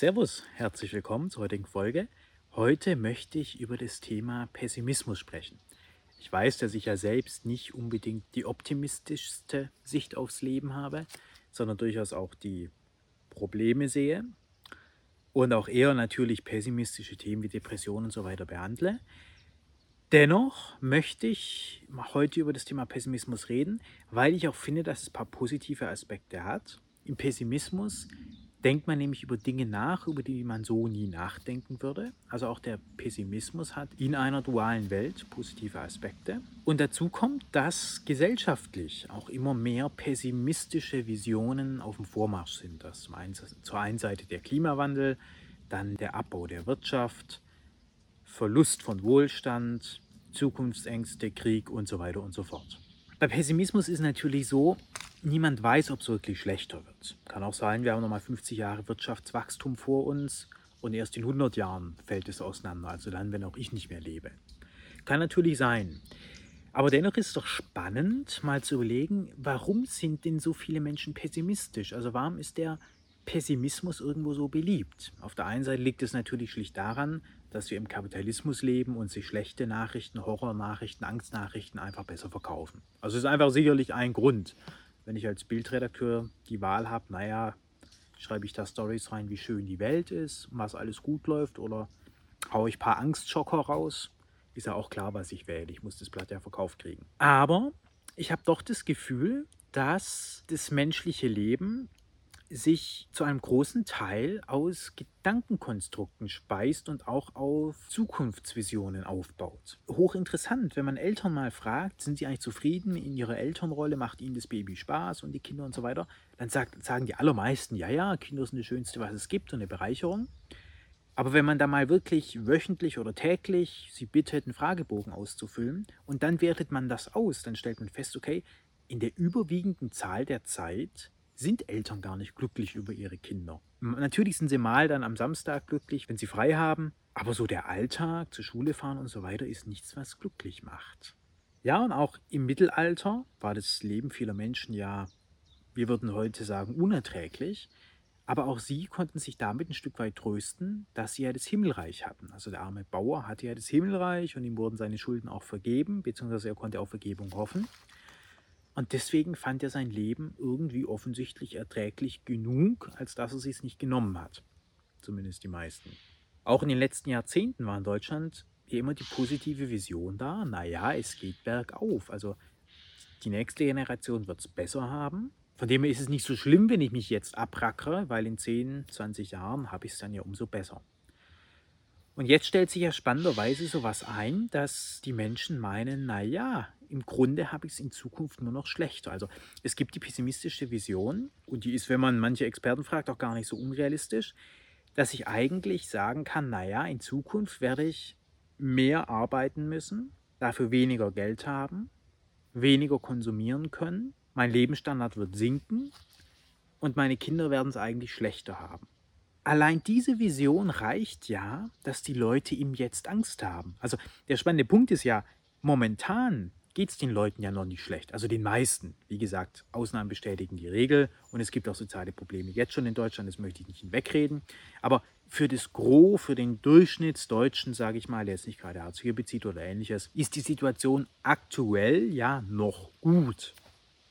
Servus, herzlich willkommen zur heutigen Folge. Heute möchte ich über das Thema Pessimismus sprechen. Ich weiß, dass ich ja selbst nicht unbedingt die optimistischste Sicht aufs Leben habe, sondern durchaus auch die Probleme sehe und auch eher natürlich pessimistische Themen wie Depressionen und so weiter behandle. Dennoch möchte ich heute über das Thema Pessimismus reden, weil ich auch finde, dass es ein paar positive Aspekte hat. Im Pessimismus denkt man nämlich über Dinge nach, über die man so nie nachdenken würde. Also auch der Pessimismus hat in einer dualen Welt positive Aspekte. Und dazu kommt, dass gesellschaftlich auch immer mehr pessimistische Visionen auf dem Vormarsch sind. Das zur einen Seite der Klimawandel, dann der Abbau der Wirtschaft, Verlust von Wohlstand, Zukunftsängste, Krieg und so weiter und so fort. Bei Pessimismus ist natürlich so, niemand weiß, ob es wirklich schlechter wird. Kann auch sein, wir haben nochmal 50 Jahre Wirtschaftswachstum vor uns und erst in 100 Jahren fällt es auseinander, also dann, wenn auch ich nicht mehr lebe. Kann natürlich sein. Aber dennoch ist es doch spannend, mal zu überlegen, warum sind denn so viele Menschen pessimistisch? Also warum ist der Pessimismus irgendwo so beliebt? Auf der einen Seite liegt es natürlich schlicht daran, dass wir im Kapitalismus leben und sich schlechte Nachrichten, Horrornachrichten, Angstnachrichten einfach besser verkaufen. Also es ist einfach sicherlich ein Grund wenn ich als Bildredakteur die Wahl habe, naja, schreibe ich da Stories rein, wie schön die Welt ist, was alles gut läuft oder haue ich ein paar Angstschocker raus, ist ja auch klar, was ich wähle. Ich muss das Blatt ja verkauft kriegen. Aber ich habe doch das Gefühl, dass das menschliche Leben sich zu einem großen Teil aus Gedankenkonstrukten speist und auch auf Zukunftsvisionen aufbaut. Hochinteressant, wenn man Eltern mal fragt, sind sie eigentlich zufrieden in ihrer Elternrolle, macht ihnen das Baby Spaß und die Kinder und so weiter, dann sagt, sagen die allermeisten, ja, ja, Kinder sind das Schönste, was es gibt und eine Bereicherung. Aber wenn man da mal wirklich wöchentlich oder täglich sie bittet, einen Fragebogen auszufüllen und dann wertet man das aus, dann stellt man fest, okay, in der überwiegenden Zahl der Zeit sind Eltern gar nicht glücklich über ihre Kinder. Natürlich sind sie mal dann am Samstag glücklich, wenn sie frei haben, aber so der Alltag, zur Schule fahren und so weiter ist nichts, was glücklich macht. Ja, und auch im Mittelalter war das Leben vieler Menschen ja, wir würden heute sagen, unerträglich. Aber auch sie konnten sich damit ein Stück weit trösten, dass sie ja das Himmelreich hatten. Also der arme Bauer hatte ja das Himmelreich und ihm wurden seine Schulden auch vergeben, beziehungsweise er konnte auf Vergebung hoffen. Und deswegen fand er sein Leben irgendwie offensichtlich erträglich genug, als dass er es nicht genommen hat. Zumindest die meisten. Auch in den letzten Jahrzehnten war in Deutschland immer die positive Vision da, naja, es geht bergauf. Also die nächste Generation wird es besser haben. Von dem her ist es nicht so schlimm, wenn ich mich jetzt abrackere, weil in 10, 20 Jahren habe ich es dann ja umso besser. Und jetzt stellt sich ja spannenderweise sowas ein, dass die Menschen meinen, naja, im Grunde habe ich es in Zukunft nur noch schlechter. Also es gibt die pessimistische Vision und die ist, wenn man manche Experten fragt, auch gar nicht so unrealistisch, dass ich eigentlich sagen kann, naja, in Zukunft werde ich mehr arbeiten müssen, dafür weniger Geld haben, weniger konsumieren können, mein Lebensstandard wird sinken und meine Kinder werden es eigentlich schlechter haben. Allein diese Vision reicht ja, dass die Leute ihm jetzt Angst haben. Also der spannende Punkt ist ja, momentan geht es den Leuten ja noch nicht schlecht. Also den meisten. Wie gesagt, Ausnahmen bestätigen die Regel und es gibt auch soziale Probleme jetzt schon in Deutschland, das möchte ich nicht hinwegreden. Aber für das Gros, für den Durchschnittsdeutschen, sage ich mal, der jetzt nicht gerade Hartz IV bezieht oder ähnliches, ist die Situation aktuell ja noch gut.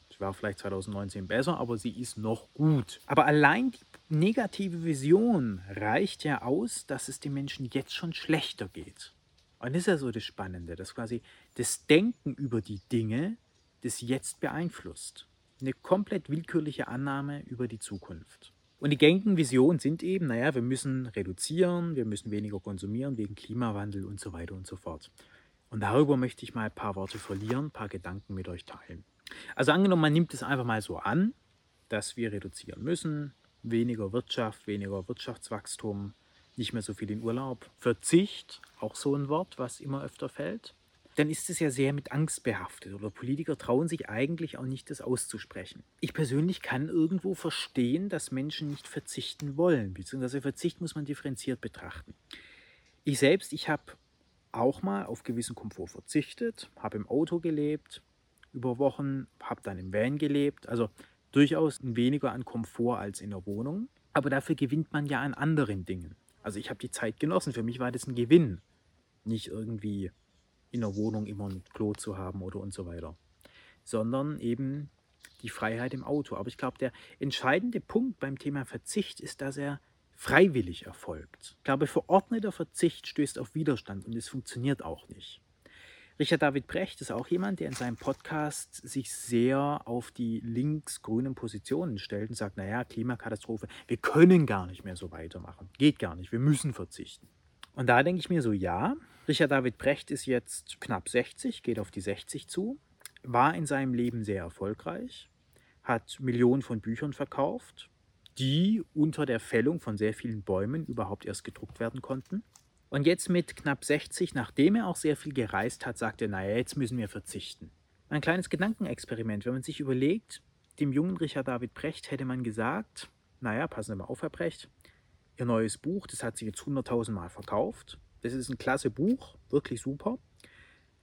Es war vielleicht 2019 besser, aber sie ist noch gut. Aber allein die negative Vision reicht ja aus, dass es den Menschen jetzt schon schlechter geht. Und das ist ja so das Spannende, dass quasi das Denken über die Dinge das Jetzt beeinflusst. Eine komplett willkürliche Annahme über die Zukunft. Und die gängigen Visionen sind eben, naja, wir müssen reduzieren, wir müssen weniger konsumieren wegen Klimawandel und so weiter und so fort. Und darüber möchte ich mal ein paar Worte verlieren, ein paar Gedanken mit euch teilen. Also angenommen, man nimmt es einfach mal so an, dass wir reduzieren müssen, weniger Wirtschaft, weniger Wirtschaftswachstum, nicht mehr so viel in Urlaub. Verzicht, auch so ein Wort, was immer öfter fällt. Dann ist es ja sehr mit Angst behaftet oder Politiker trauen sich eigentlich auch nicht, das auszusprechen. Ich persönlich kann irgendwo verstehen, dass Menschen nicht verzichten wollen, beziehungsweise Verzicht muss man differenziert betrachten. Ich selbst, ich habe auch mal auf gewissen Komfort verzichtet, habe im Auto gelebt, über Wochen, habe dann im Van gelebt, also durchaus weniger an Komfort als in der Wohnung. Aber dafür gewinnt man ja an anderen Dingen. Also ich habe die Zeit genossen. Für mich war das ein Gewinn. Nicht irgendwie in der Wohnung immer ein Klo zu haben oder und so weiter. Sondern eben die Freiheit im Auto. Aber ich glaube, der entscheidende Punkt beim Thema Verzicht ist, dass er freiwillig erfolgt. Ich glaube, verordneter Verzicht stößt auf Widerstand und es funktioniert auch nicht. Richard David Brecht ist auch jemand, der in seinem Podcast sich sehr auf die links-grünen Positionen stellt und sagt, naja, Klimakatastrophe, wir können gar nicht mehr so weitermachen. Geht gar nicht, wir müssen verzichten. Und da denke ich mir so, ja, Richard David Brecht ist jetzt knapp 60, geht auf die 60 zu, war in seinem Leben sehr erfolgreich, hat Millionen von Büchern verkauft, die unter der Fällung von sehr vielen Bäumen überhaupt erst gedruckt werden konnten. Und jetzt mit knapp 60, nachdem er auch sehr viel gereist hat, sagt er, naja, jetzt müssen wir verzichten. Ein kleines Gedankenexperiment, wenn man sich überlegt, dem jungen Richard David Brecht hätte man gesagt, naja, passen Sie mal auf, Herr Brecht, Ihr neues Buch, das hat sich jetzt 100.000 Mal verkauft. Das ist ein klasse Buch, wirklich super.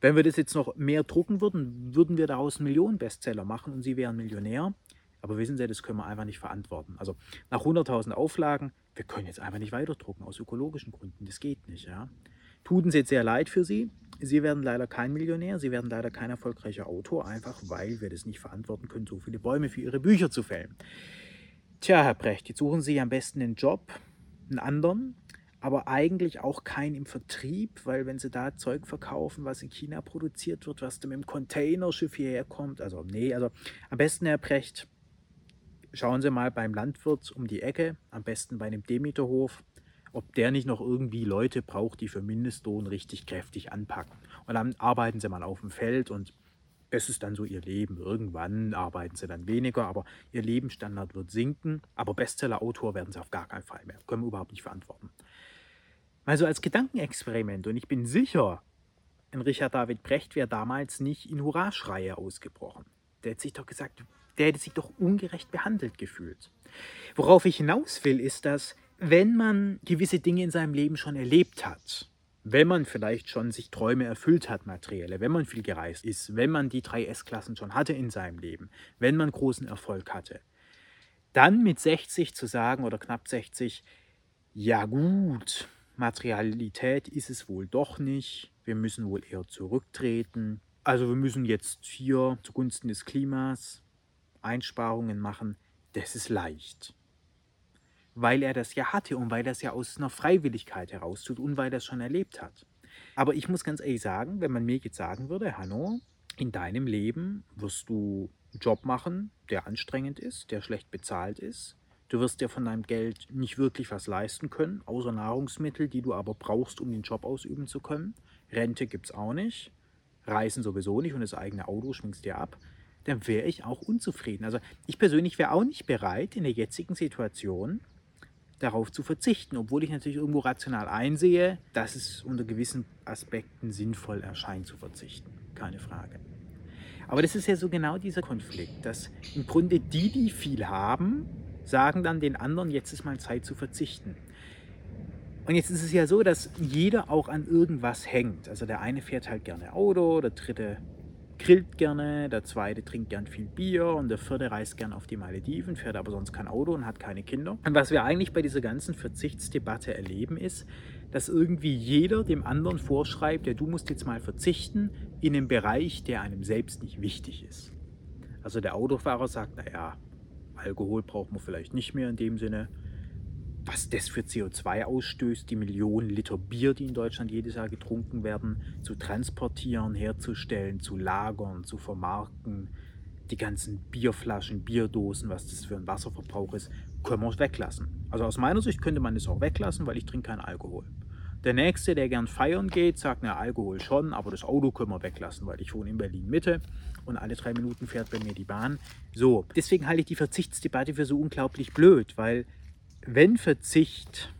Wenn wir das jetzt noch mehr drucken würden, würden wir daraus einen Millionen-Bestseller machen und Sie wären Millionär. Aber wissen Sie, das können wir einfach nicht verantworten. Also nach 100.000 Auflagen, wir können jetzt einfach nicht weiterdrucken aus ökologischen Gründen. Das geht nicht. Ja. Tut uns jetzt sehr leid für Sie. Sie werden leider kein Millionär, Sie werden leider kein erfolgreicher Autor, einfach weil wir das nicht verantworten können, so viele Bäume für Ihre Bücher zu fällen. Tja, Herr Brecht, jetzt suchen Sie am besten einen Job, einen anderen, aber eigentlich auch keinen im Vertrieb, weil wenn Sie da Zeug verkaufen, was in China produziert wird, was dann mit dem Containerschiff hierher kommt, also nee, also am besten, Herr Brecht, schauen Sie mal beim Landwirt um die Ecke, am besten bei einem Demeterhof, ob der nicht noch irgendwie Leute braucht, die für Mindestlohn richtig kräftig anpacken. Und dann arbeiten Sie mal auf dem Feld und es ist dann so ihr Leben. Irgendwann arbeiten sie dann weniger, aber ihr Lebensstandard wird sinken. Aber Bestseller-Autor werden sie auf gar keinen Fall mehr. Können wir überhaupt nicht verantworten. Also als Gedankenexperiment, und ich bin sicher, ein Richard David Brecht wäre damals nicht in Hurraschreie ausgebrochen. Der hätte sich doch gesagt, der hätte sich doch ungerecht behandelt gefühlt. Worauf ich hinaus will, ist, dass wenn man gewisse Dinge in seinem Leben schon erlebt hat, wenn man vielleicht schon sich Träume erfüllt hat, materielle, wenn man viel gereist ist, wenn man die drei S-Klassen schon hatte in seinem Leben, wenn man großen Erfolg hatte, dann mit 60 zu sagen oder knapp 60, ja gut, Materialität ist es wohl doch nicht, wir müssen wohl eher zurücktreten, also wir müssen jetzt hier zugunsten des Klimas Einsparungen machen, das ist leicht. Weil er das ja hatte und weil er es ja aus einer Freiwilligkeit heraus tut und weil er es schon erlebt hat. Aber ich muss ganz ehrlich sagen, wenn man mir jetzt sagen würde, Hanno, in deinem Leben wirst du einen Job machen, der anstrengend ist, der schlecht bezahlt ist. Du wirst dir von deinem Geld nicht wirklich was leisten können, außer Nahrungsmittel, die du aber brauchst, um den Job ausüben zu können. Rente gibt es auch nicht. Reisen sowieso nicht und das eigene Auto schwingst dir ab dann wäre ich auch unzufrieden. Also ich persönlich wäre auch nicht bereit, in der jetzigen Situation darauf zu verzichten, obwohl ich natürlich irgendwo rational einsehe, dass es unter gewissen Aspekten sinnvoll erscheint zu verzichten. Keine Frage. Aber das ist ja so genau dieser Konflikt, dass im Grunde die, die viel haben, sagen dann den anderen, jetzt ist mal Zeit zu verzichten. Und jetzt ist es ja so, dass jeder auch an irgendwas hängt. Also der eine fährt halt gerne Auto, der dritte grillt gerne, der zweite trinkt gern viel Bier und der vierte reist gern auf die Malediven, fährt aber sonst kein Auto und hat keine Kinder. Und was wir eigentlich bei dieser ganzen Verzichtsdebatte erleben, ist, dass irgendwie jeder dem anderen vorschreibt, ja, du musst jetzt mal verzichten in einem Bereich, der einem selbst nicht wichtig ist. Also der Autofahrer sagt, naja, Alkohol braucht man vielleicht nicht mehr in dem Sinne was das für CO2 ausstößt, die Millionen Liter Bier, die in Deutschland jedes Jahr getrunken werden, zu transportieren, herzustellen, zu lagern, zu vermarkten, die ganzen Bierflaschen, Bierdosen, was das für ein Wasserverbrauch ist, können wir weglassen. Also aus meiner Sicht könnte man das auch weglassen, weil ich trinke keinen Alkohol. Der Nächste, der gern feiern geht, sagt, na, Alkohol schon, aber das Auto können wir weglassen, weil ich wohne in Berlin Mitte und alle drei Minuten fährt bei mir die Bahn. So, deswegen halte ich die Verzichtsdebatte für so unglaublich blöd, weil wenn Verzicht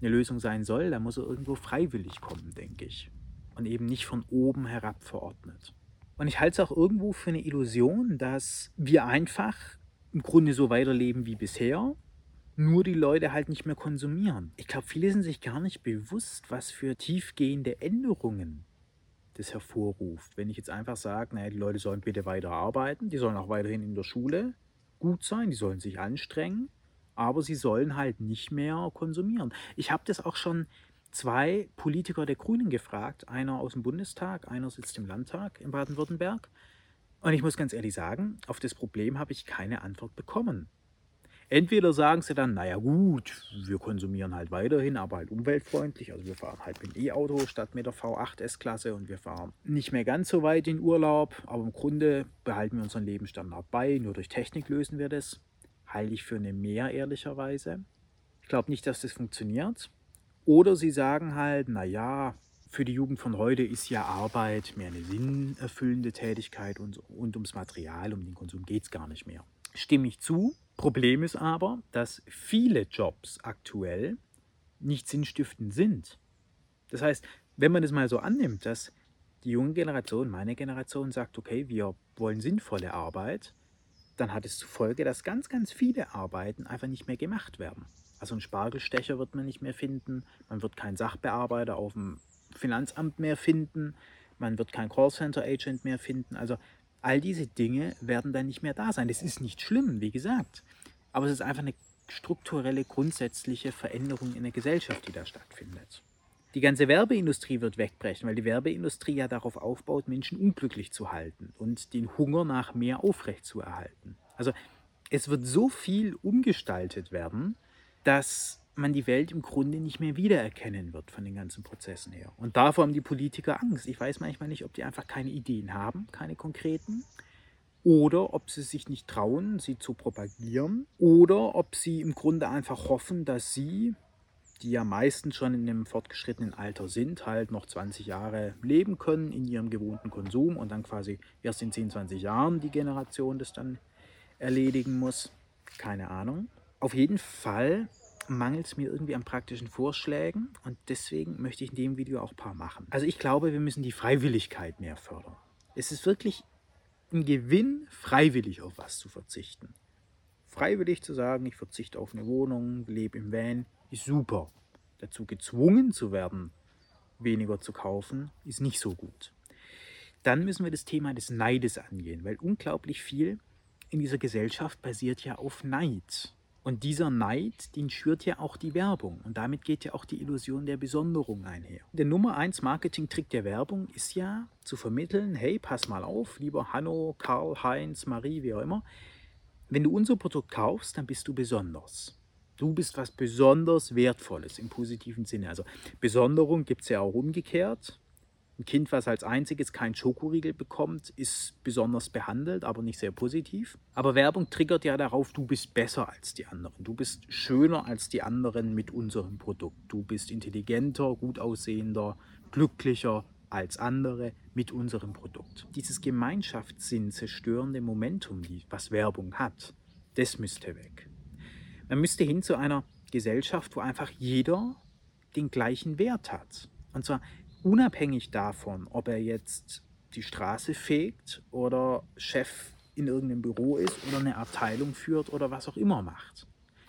eine Lösung sein soll, dann muss er irgendwo freiwillig kommen, denke ich. Und eben nicht von oben herab verordnet. Und ich halte es auch irgendwo für eine Illusion, dass wir einfach im Grunde so weiterleben wie bisher, nur die Leute halt nicht mehr konsumieren. Ich glaube, viele sind sich gar nicht bewusst, was für tiefgehende Änderungen das hervorruft. Wenn ich jetzt einfach sage, naja, die Leute sollen bitte weiter arbeiten, die sollen auch weiterhin in der Schule gut sein, die sollen sich anstrengen, aber sie sollen halt nicht mehr konsumieren. Ich habe das auch schon zwei Politiker der Grünen gefragt, einer aus dem Bundestag, einer sitzt im Landtag in Baden-Württemberg. Und ich muss ganz ehrlich sagen, auf das Problem habe ich keine Antwort bekommen. Entweder sagen sie dann, naja gut, wir konsumieren halt weiterhin, aber halt umweltfreundlich. Also wir fahren halt mit dem E-Auto statt mit der V8 S-Klasse und wir fahren nicht mehr ganz so weit in Urlaub, aber im Grunde behalten wir unseren Lebensstandard bei. Nur durch Technik lösen wir das. Halte ich für eine mehr, ehrlicherweise. Ich glaube nicht, dass das funktioniert. Oder sie sagen halt, naja, für die Jugend von heute ist ja Arbeit mehr eine sinnerfüllende Tätigkeit und, und ums Material, um den Konsum geht es gar nicht mehr. Stimme ich zu. Problem ist aber, dass viele Jobs aktuell nicht sinnstiftend sind. Das heißt, wenn man es mal so annimmt, dass die junge Generation, meine Generation sagt, okay, wir wollen sinnvolle Arbeit, dann hat es zur Folge, dass ganz, ganz viele Arbeiten einfach nicht mehr gemacht werden. Also einen Spargelstecher wird man nicht mehr finden, man wird keinen Sachbearbeiter auf dem Finanzamt mehr finden, man wird keinen Callcenter-Agent mehr finden. Also all diese Dinge werden dann nicht mehr da sein. Das ist nicht schlimm, wie gesagt, aber es ist einfach eine strukturelle, grundsätzliche Veränderung in der Gesellschaft, die da stattfindet. Die ganze Werbeindustrie wird wegbrechen, weil die Werbeindustrie ja darauf aufbaut, Menschen unglücklich zu halten und den Hunger nach mehr aufrechtzuerhalten. Also es wird so viel umgestaltet werden, dass man die Welt im Grunde nicht mehr wiedererkennen wird von den ganzen Prozessen her. Und davor haben die Politiker Angst. Ich weiß manchmal nicht, ob die einfach keine Ideen haben, keine konkreten, oder ob sie sich nicht trauen, sie zu propagieren, oder ob sie im Grunde einfach hoffen, dass sie, die ja meistens schon in einem fortgeschrittenen Alter sind, halt noch 20 Jahre leben können in ihrem gewohnten Konsum und dann quasi erst in 10, 20 Jahren die Generation das dann erledigen muss. Keine Ahnung. Auf jeden Fall mangelt es mir irgendwie an praktischen Vorschlägen und deswegen möchte ich in dem Video auch ein paar machen. Also ich glaube, wir müssen die Freiwilligkeit mehr fördern. Es ist wirklich ein Gewinn, freiwillig auf was zu verzichten. Freiwillig zu sagen, ich verzichte auf eine Wohnung, lebe im Van, ist super. Dazu gezwungen zu werden, weniger zu kaufen, ist nicht so gut. Dann müssen wir das Thema des Neides angehen, weil unglaublich viel in dieser Gesellschaft basiert ja auf Neid. Und dieser Neid, den schürt ja auch die Werbung. Und damit geht ja auch die Illusion der Besonderung einher. Der Nummer 1 Marketing-Trick der Werbung ist ja zu vermitteln, hey, pass mal auf, lieber Hanno, Karl, Heinz, Marie, wie auch immer. Wenn du unser Produkt kaufst, dann bist du besonders. Du bist was besonders Wertvolles im positiven Sinne. Also Besonderung gibt es ja auch umgekehrt. Ein Kind, was als einziges keinen Schokoriegel bekommt, ist besonders behandelt, aber nicht sehr positiv. Aber Werbung triggert ja darauf, du bist besser als die anderen. Du bist schöner als die anderen mit unserem Produkt. Du bist intelligenter, gut aussehender, glücklicher als andere mit unserem Produkt. Dieses Gemeinschaftssinn zerstörende Momentum, was Werbung hat, das müsste weg. Man müsste hin zu einer Gesellschaft, wo einfach jeder den gleichen Wert hat. Und zwar unabhängig davon, ob er jetzt die Straße fegt oder Chef in irgendeinem Büro ist oder eine Abteilung führt oder was auch immer macht.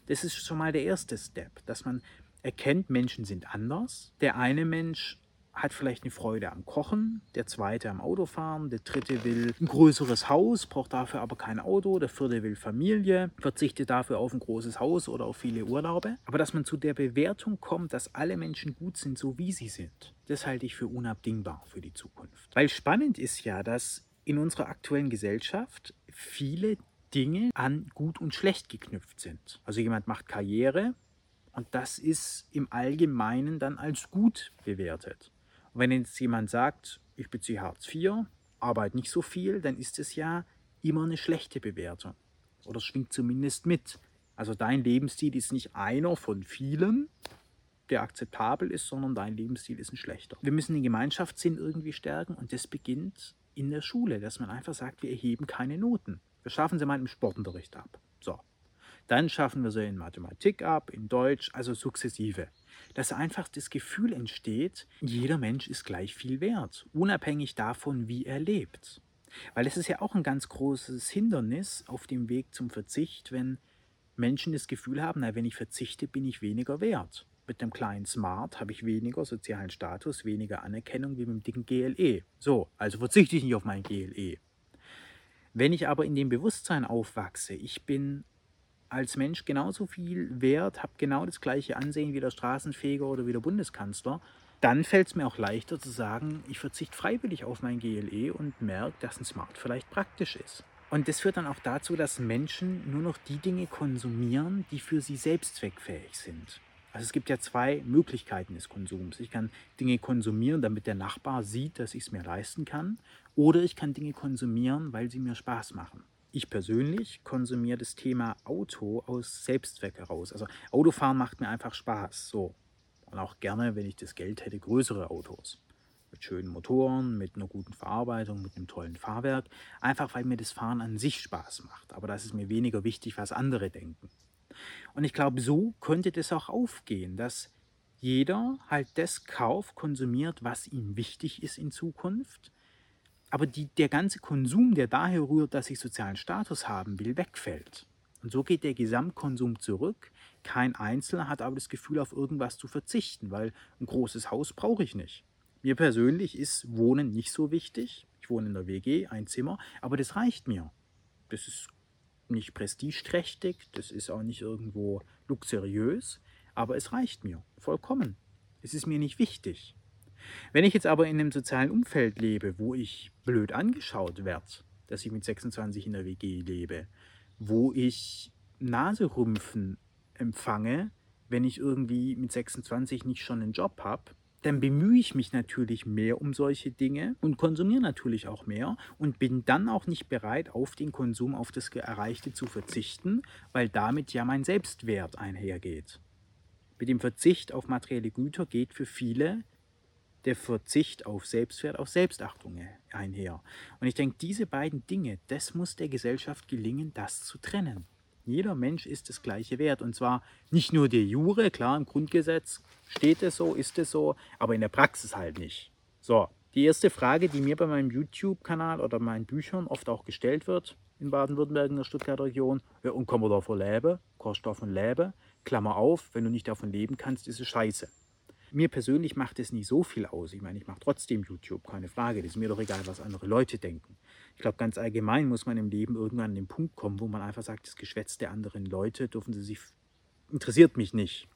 Das ist schon mal der erste Step, dass man erkennt, Menschen sind anders. Der eine Mensch hat vielleicht eine Freude am Kochen, der zweite am Autofahren, der dritte will ein größeres Haus, braucht dafür aber kein Auto, der vierte will Familie, verzichtet dafür auf ein großes Haus oder auf viele Urlaube. Aber dass man zu der Bewertung kommt, dass alle Menschen gut sind, so wie sie sind, das halte ich für unabdingbar für die Zukunft. Weil spannend ist ja, dass in unserer aktuellen Gesellschaft viele Dinge an gut und schlecht geknüpft sind. Also jemand macht Karriere, und das ist im Allgemeinen dann als gut bewertet. Wenn jetzt jemand sagt, ich beziehe Hartz IV, arbeite nicht so viel, dann ist es ja immer eine schlechte Bewertung. Oder schwingt zumindest mit. Also dein Lebensstil ist nicht einer von vielen, der akzeptabel ist, sondern dein Lebensstil ist ein schlechter. Wir müssen den Gemeinschaftssinn irgendwie stärken und das beginnt in der Schule, dass man einfach sagt, wir erheben keine Noten. Wir schaffen sie mal im Sportunterricht ab. So. Dann schaffen wir sie in Mathematik ab, in Deutsch, also sukzessive dass einfach das Gefühl entsteht, jeder Mensch ist gleich viel wert, unabhängig davon, wie er lebt. Weil es ist ja auch ein ganz großes Hindernis auf dem Weg zum Verzicht, wenn Menschen das Gefühl haben, na, wenn ich verzichte, bin ich weniger wert. Mit einem kleinen Smart habe ich weniger sozialen Status, weniger Anerkennung wie mit dem dicken GLE. So, also verzichte ich nicht auf mein GLE. Wenn ich aber in dem Bewusstsein aufwachse, ich bin als Mensch genauso viel wert, habe genau das gleiche Ansehen wie der Straßenfeger oder wie der Bundeskanzler, dann fällt es mir auch leichter zu sagen, ich verzichte freiwillig auf mein GLE und merke, dass ein Smart vielleicht praktisch ist. Und das führt dann auch dazu, dass Menschen nur noch die Dinge konsumieren, die für sie selbst zweckfähig sind. Also es gibt ja zwei Möglichkeiten des Konsums. Ich kann Dinge konsumieren, damit der Nachbar sieht, dass ich es mir leisten kann. Oder ich kann Dinge konsumieren, weil sie mir Spaß machen. Ich persönlich konsumiere das Thema Auto aus Selbstzweck heraus. Also Autofahren macht mir einfach Spaß. So. Und auch gerne, wenn ich das Geld hätte, größere Autos mit schönen Motoren, mit einer guten Verarbeitung, mit einem tollen Fahrwerk, einfach weil mir das Fahren an sich Spaß macht. Aber das ist mir weniger wichtig, was andere denken. Und ich glaube, so könnte das auch aufgehen, dass jeder halt das kauft, konsumiert, was ihm wichtig ist in Zukunft. Aber die, der ganze Konsum, der daher rührt, dass ich sozialen Status haben will, wegfällt. Und so geht der Gesamtkonsum zurück. Kein Einzelner hat aber das Gefühl, auf irgendwas zu verzichten, weil ein großes Haus brauche ich nicht. Mir persönlich ist Wohnen nicht so wichtig. Ich wohne in der WG, ein Zimmer, aber das reicht mir. Das ist nicht prestigeträchtig, das ist auch nicht irgendwo luxuriös, aber es reicht mir vollkommen. Es ist mir nicht wichtig. Wenn ich jetzt aber in einem sozialen Umfeld lebe, wo ich blöd angeschaut werde, dass ich mit 26 in der WG lebe, wo ich Naserümpfen empfange, wenn ich irgendwie mit 26 nicht schon einen Job habe, dann bemühe ich mich natürlich mehr um solche Dinge und konsumiere natürlich auch mehr und bin dann auch nicht bereit, auf den Konsum, auf das Erreichte zu verzichten, weil damit ja mein Selbstwert einhergeht. Mit dem Verzicht auf materielle Güter geht für viele der Verzicht auf Selbstwert, auf Selbstachtung einher. Und ich denke, diese beiden Dinge, das muss der Gesellschaft gelingen, das zu trennen. Jeder Mensch ist das gleiche wert. Und zwar nicht nur der Jure, klar, im Grundgesetz steht es so, ist es so, aber in der Praxis halt nicht. So, die erste Frage, die mir bei meinem YouTube-Kanal oder meinen Büchern oft auch gestellt wird, in Baden-Württemberg, in der Stuttgarter Region, ja, und kann man davon leben? Kannst du davon leben? Klammer auf, wenn du nicht davon leben kannst, ist es scheiße. Mir persönlich macht es nie so viel aus. Ich meine, ich mache trotzdem YouTube, keine Frage. Das ist mir doch egal, was andere Leute denken. Ich glaube, ganz allgemein muss man im Leben irgendwann an den Punkt kommen, wo man einfach sagt, das Geschwätz der anderen Leute dürfen sie sich, interessiert mich nicht.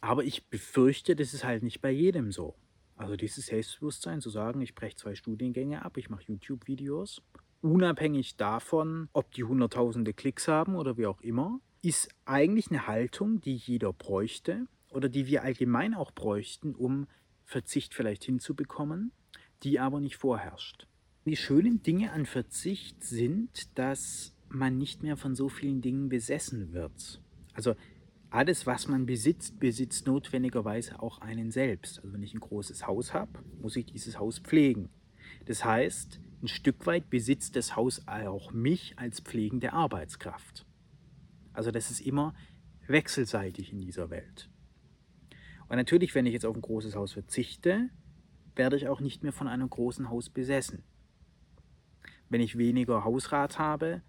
Aber ich befürchte, das ist halt nicht bei jedem so. Also dieses Selbstbewusstsein zu sagen, ich breche zwei Studiengänge ab, ich mache YouTube-Videos, unabhängig davon, ob die hunderttausende Klicks haben oder wie auch immer, ist eigentlich eine Haltung, die jeder bräuchte, oder die wir allgemein auch bräuchten, um Verzicht vielleicht hinzubekommen, die aber nicht vorherrscht. Die schönen Dinge an Verzicht sind, dass man nicht mehr von so vielen Dingen besessen wird. Also alles, was man besitzt, besitzt notwendigerweise auch einen selbst. Also wenn ich ein großes Haus habe, muss ich dieses Haus pflegen. Das heißt, ein Stück weit besitzt das Haus auch mich als pflegende Arbeitskraft. Also das ist immer wechselseitig in dieser Welt. Und natürlich, wenn ich jetzt auf ein großes Haus verzichte, werde ich auch nicht mehr von einem großen Haus besessen. Wenn ich weniger Hausrat habe,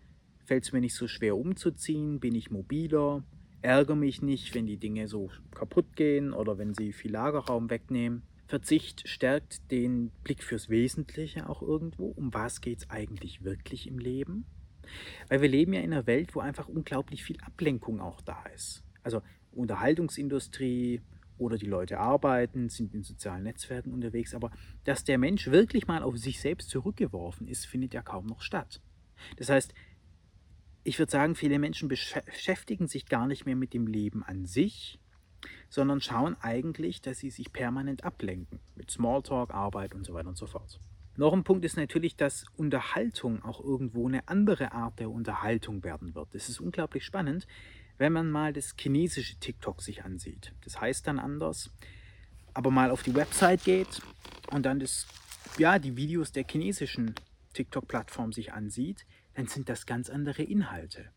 fällt es mir nicht so schwer umzuziehen, bin ich mobiler, ärgere mich nicht, wenn die Dinge so kaputt gehen oder wenn sie viel Lagerraum wegnehmen. Verzicht stärkt den Blick fürs Wesentliche auch irgendwo. Um was geht es eigentlich wirklich im Leben? Weil wir leben ja in einer Welt, wo einfach unglaublich viel Ablenkung auch da ist. Also Unterhaltungsindustrie, oder die Leute arbeiten, sind in sozialen Netzwerken unterwegs, aber dass der Mensch wirklich mal auf sich selbst zurückgeworfen ist, findet ja kaum noch statt. Das heißt, ich würde sagen, viele Menschen beschäftigen sich gar nicht mehr mit dem Leben an sich, sondern schauen eigentlich, dass sie sich permanent ablenken mit Smalltalk, Arbeit und so weiter und so fort. Noch ein Punkt ist natürlich, dass Unterhaltung auch irgendwo eine andere Art der Unterhaltung werden wird. Das ist unglaublich spannend, wenn man mal das chinesische TikTok sich ansieht. Das heißt dann anders, aber mal auf die Website geht und dann das, ja, die Videos der chinesischen TikTok-Plattform sich ansieht, dann sind das ganz andere Inhalte.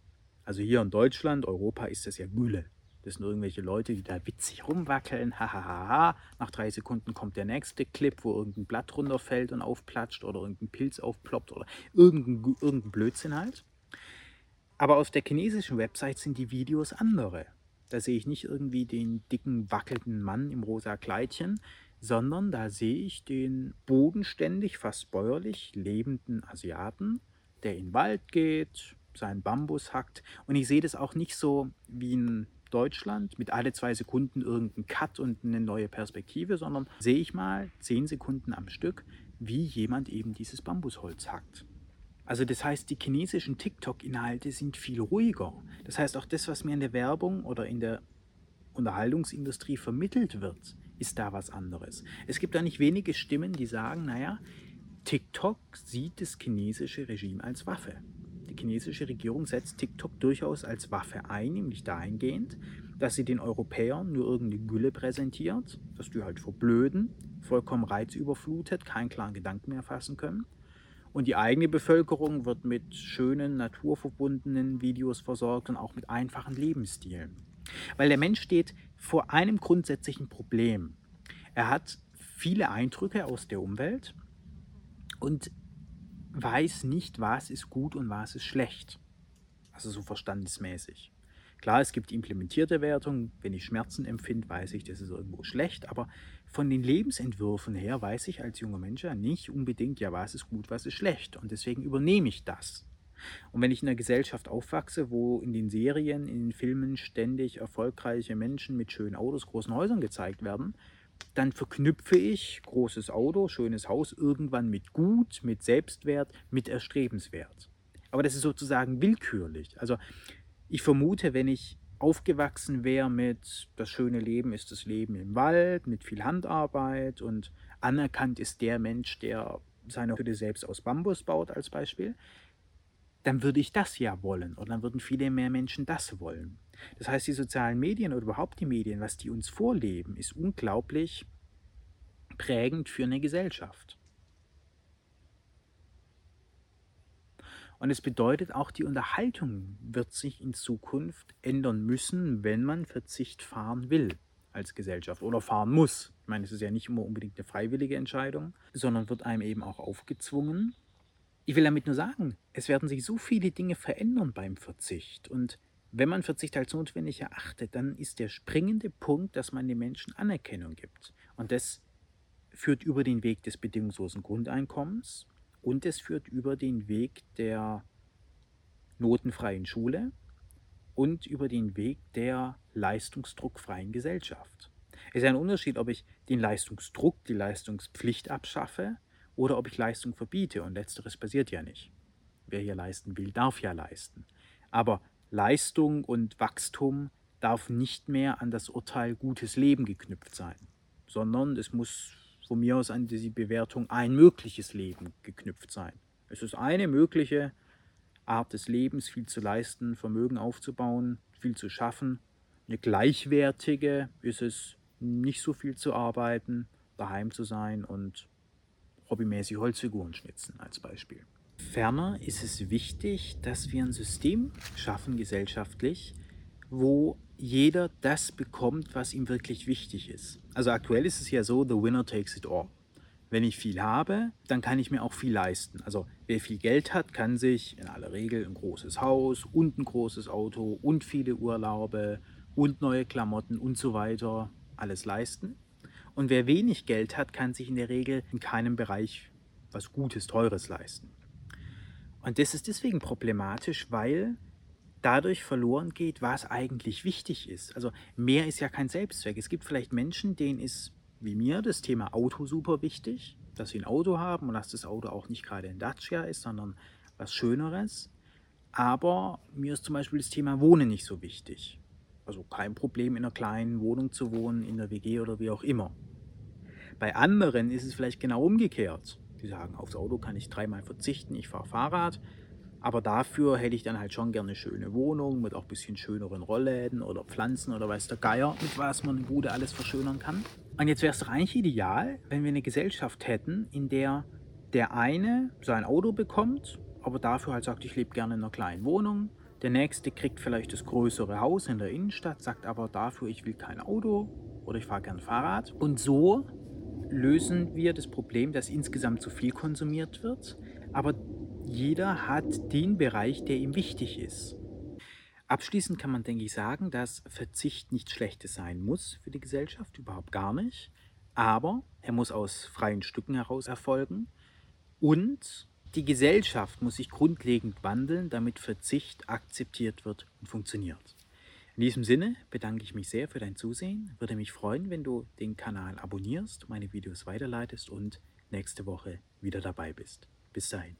Also hier in Deutschland, Europa ist das ja Gülle. Das sind irgendwelche Leute, die da witzig rumwackeln. Hahaha. Nach drei Sekunden kommt der nächste Clip, wo irgendein Blatt runterfällt und aufplatscht oder irgendein Pilz aufploppt oder irgendein, irgendein Blödsinn halt. Aber auf der chinesischen Website sind die Videos andere. Da sehe ich nicht irgendwie den dicken, wackelnden Mann im rosa Kleidchen, sondern da sehe ich den bodenständig, fast bäuerlich lebenden Asiaten, der in den Wald geht, seinen Bambus hackt. Und ich sehe das auch nicht so wie in Deutschland mit alle zwei Sekunden irgendein Cut und eine neue Perspektive, sondern sehe ich mal zehn Sekunden am Stück, wie jemand eben dieses Bambusholz hackt. Also das heißt, die chinesischen TikTok-Inhalte sind viel ruhiger. Das heißt, auch das, was mir in der Werbung oder in der Unterhaltungsindustrie vermittelt wird, ist da was anderes. Es gibt da nicht wenige Stimmen, die sagen, naja, TikTok sieht das chinesische Regime als Waffe. Die chinesische Regierung setzt TikTok durchaus als Waffe ein, nämlich dahingehend, dass sie den Europäern nur irgendeine Gülle präsentiert, dass die halt verblöden, vollkommen reizüberflutet, keinen klaren Gedanken mehr fassen können. Und die eigene Bevölkerung wird mit schönen, naturverbundenen Videos versorgt und auch mit einfachen Lebensstilen. Weil der Mensch steht vor einem grundsätzlichen Problem. Er hat viele Eindrücke aus der Umwelt, und weiß nicht, was ist gut und was ist schlecht. Also so verstandesmäßig. Klar, es gibt implementierte Wertungen. Wenn ich Schmerzen empfinde, weiß ich, das ist irgendwo schlecht. Aber von den Lebensentwürfen her weiß ich als junger Mensch ja nicht unbedingt, ja, was ist gut, was ist schlecht. Und deswegen übernehme ich das. Und wenn ich in einer Gesellschaft aufwachse, wo in den Serien, in den Filmen ständig erfolgreiche Menschen mit schönen Autos, großen Häusern gezeigt werden, dann verknüpfe ich großes Auto, schönes Haus irgendwann mit Gut, mit Selbstwert, mit Erstrebenswert. Aber das ist sozusagen willkürlich. Also ich vermute, wenn ich aufgewachsen wäre mit das schöne Leben ist das Leben im Wald, mit viel Handarbeit und anerkannt ist der Mensch, der seine Hütte selbst aus Bambus baut als Beispiel, dann würde ich das ja wollen und dann würden viele mehr Menschen das wollen. Das heißt, die sozialen Medien oder überhaupt die Medien, was die uns vorleben, ist unglaublich prägend für eine Gesellschaft. Und es bedeutet auch, die Unterhaltung wird sich in Zukunft ändern müssen, wenn man Verzicht fahren will als Gesellschaft oder fahren muss. Ich meine, es ist ja nicht immer unbedingt eine freiwillige Entscheidung, sondern wird einem eben auch aufgezwungen. Ich will damit nur sagen, es werden sich so viele Dinge verändern beim Verzicht. Und wenn man Verzicht als notwendig erachtet, dann ist der springende Punkt, dass man den Menschen Anerkennung gibt. Und das führt über den Weg des bedingungslosen Grundeinkommens und es führt über den Weg der notenfreien Schule und über den Weg der leistungsdruckfreien Gesellschaft. Es ist ein Unterschied, ob ich den Leistungsdruck, die Leistungspflicht abschaffe oder ob ich Leistung verbiete. Und letzteres passiert ja nicht. Wer hier leisten will, darf ja leisten. Aber Leistung und Wachstum darf nicht mehr an das Urteil gutes Leben geknüpft sein, sondern es muss von mir aus an die Bewertung ein mögliches Leben geknüpft sein. Es ist eine mögliche Art des Lebens, viel zu leisten, Vermögen aufzubauen, viel zu schaffen. Eine gleichwertige ist es, nicht so viel zu arbeiten, daheim zu sein und hobbymäßig Holzfiguren schnitzen als Beispiel. Ferner ist es wichtig, dass wir ein System schaffen gesellschaftlich, wo jeder das bekommt, was ihm wirklich wichtig ist. Also aktuell ist es ja so, the winner takes it all. Wenn ich viel habe, dann kann ich mir auch viel leisten. Also wer viel Geld hat, kann sich in aller Regel ein großes Haus und ein großes Auto und viele Urlaube und neue Klamotten und so weiter alles leisten. Und wer wenig Geld hat, kann sich in der Regel in keinem Bereich was Gutes, Teures leisten. Und das ist deswegen problematisch, weil dadurch verloren geht, was eigentlich wichtig ist. Also mehr ist ja kein Selbstzweck. Es gibt vielleicht Menschen, denen ist, wie mir, das Thema Auto super wichtig, dass sie ein Auto haben und dass das Auto auch nicht gerade ein Dacia ist, sondern was Schöneres. Aber mir ist zum Beispiel das Thema Wohnen nicht so wichtig. Also kein Problem, in einer kleinen Wohnung zu wohnen, in der WG oder wie auch immer. Bei anderen ist es vielleicht genau umgekehrt. Die sagen, aufs Auto kann ich dreimal verzichten, ich fahre Fahrrad. Aber dafür hätte ich dann halt schon gerne eine schöne Wohnung mit auch ein bisschen schöneren Rollläden oder Pflanzen oder weiß der Geier, mit was man in Bude alles verschönern kann. Und jetzt wäre es doch eigentlich ideal, wenn wir eine Gesellschaft hätten, in der der eine sein Auto bekommt, aber dafür halt sagt, ich lebe gerne in einer kleinen Wohnung. Der nächste kriegt vielleicht das größere Haus in der Innenstadt, sagt aber dafür, ich will kein Auto oder ich fahre gern Fahrrad. Und so lösen wir das Problem, dass insgesamt zu viel konsumiert wird, aber jeder hat den Bereich, der ihm wichtig ist. Abschließend kann man, denke ich, sagen, dass Verzicht nichts Schlechtes sein muss für die Gesellschaft, überhaupt gar nicht. Aber er muss aus freien Stücken heraus erfolgen und die Gesellschaft muss sich grundlegend wandeln, damit Verzicht akzeptiert wird und funktioniert. In diesem Sinne bedanke ich mich sehr für dein Zusehen. Würde mich freuen, wenn du den Kanal abonnierst, meine Videos weiterleitest und nächste Woche wieder dabei bist. Bis dahin.